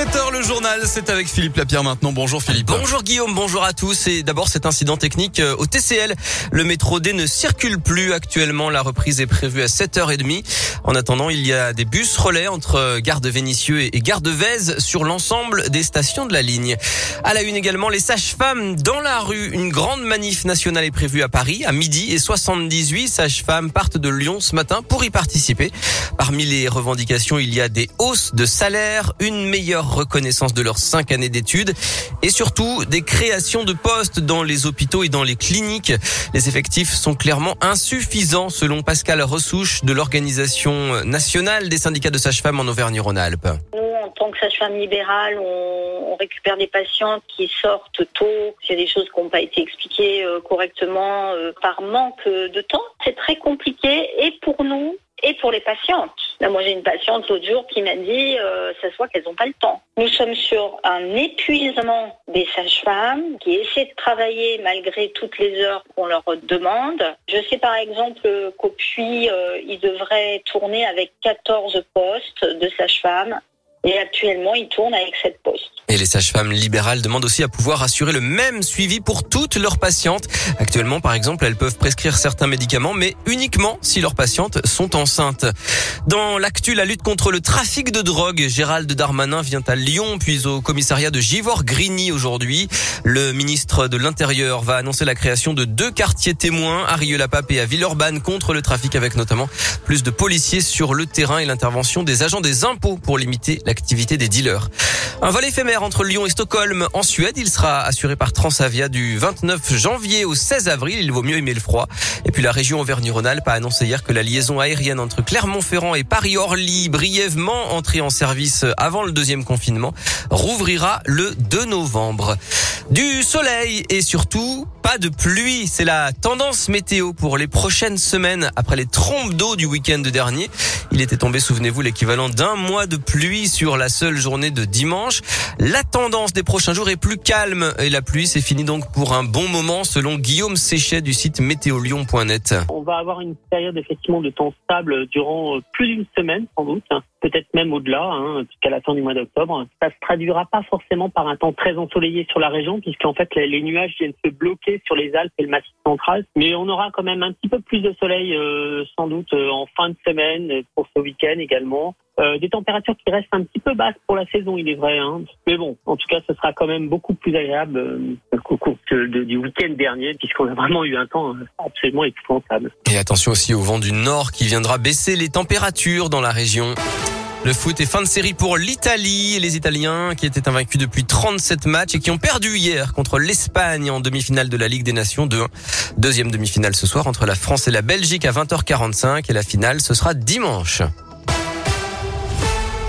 7h le journal, c'est avec Philippe Lapierre maintenant. Bonjour Philippe. Bonjour Guillaume, bonjour à tous. Et d'abord cet incident technique euh, au TCL. Le métro D ne circule plus actuellement. La reprise est prévue à 7h30. En attendant, il y a des bus relais entre euh, Gare de Vénissieux et Gare de Vèze sur l'ensemble des stations de la ligne. À la une également, les sages-femmes dans la rue. Une grande manif nationale est prévue à Paris à midi et 78 sages-femmes partent de Lyon ce matin pour y participer. Parmi les revendications, il y a des hausses de salaire, une meilleure reconnaissance de leurs cinq années d'études et surtout des créations de postes dans les hôpitaux et dans les cliniques. Les effectifs sont clairement insuffisants selon Pascal Ressouche de l'Organisation nationale des syndicats de sages-femmes en Auvergne-Rhône-Alpes. Nous, en tant que sage-femme libérale, on, on, récupère des patients qui sortent tôt. Il y a des choses qui n'ont pas été expliquées euh, correctement euh, par manque de temps. C'est très compliqué et pour nous et pour les patientes. Moi, j'ai une patiente l'autre jour qui m'a dit, euh, ça se voit qu'elles n'ont pas le temps. Nous sommes sur un épuisement des sages-femmes qui essaient de travailler malgré toutes les heures qu'on leur demande. Je sais par exemple qu'au Puy, euh, ils devraient tourner avec 14 postes de sages-femmes et actuellement, il tourne avec cette poste. Et les sages-femmes libérales demandent aussi à pouvoir assurer le même suivi pour toutes leurs patientes. Actuellement, par exemple, elles peuvent prescrire certains médicaments, mais uniquement si leurs patientes sont enceintes. Dans l'actu, la lutte contre le trafic de drogue, Gérald Darmanin vient à Lyon, puis au commissariat de Givor-Grigny aujourd'hui. Le ministre de l'Intérieur va annoncer la création de deux quartiers témoins à Rieux-la-Pape et à Villeurbanne contre le trafic avec notamment plus de policiers sur le terrain et l'intervention des agents des impôts pour limiter l'activité des dealers. Un vol éphémère entre Lyon et Stockholm en Suède. Il sera assuré par Transavia du 29 janvier au 16 avril. Il vaut mieux aimer le froid. Et puis la région Auvergne-Rhône-Alpes a annoncé hier que la liaison aérienne entre Clermont-Ferrand et Paris-Orly, brièvement entrée en service avant le deuxième confinement, rouvrira le 2 novembre. Du soleil et surtout pas de pluie. C'est la tendance météo pour les prochaines semaines après les trompes d'eau du week-end dernier. Il était tombé, souvenez-vous, l'équivalent d'un mois de pluie sur la seule journée de dimanche. La tendance des prochains jours est plus calme et la pluie c'est fini donc pour un bon moment selon Guillaume Séchet du site météolion.net. On va avoir une période effectivement de temps stable durant plus d'une semaine sans doute peut-être même au-delà, hein, jusqu'à la fin du mois d'octobre. Ça se traduira pas forcément par un temps très ensoleillé sur la région, puisqu'en fait les, nuages viennent se bloquer sur les Alpes et le Massif central. Mais on aura quand même un petit peu plus de soleil, euh, sans doute euh, en fin de semaine pour ce week-end également. Euh, des températures qui restent un petit peu basses pour la saison, il est vrai. Hein. Mais bon, en tout cas, ce sera quand même beaucoup plus agréable euh, qu'au cours du week-end dernier, puisqu'on a vraiment eu un temps absolument épouvantable. Et attention aussi au vent du nord qui viendra baisser les températures dans la région. Le foot est fin de série pour l'Italie et les Italiens qui étaient invaincus depuis 37 matchs et qui ont perdu hier contre l'Espagne en demi-finale de la Ligue des Nations 2-1. Deuxième demi-finale ce soir entre la France et la Belgique à 20h45 et la finale ce sera dimanche.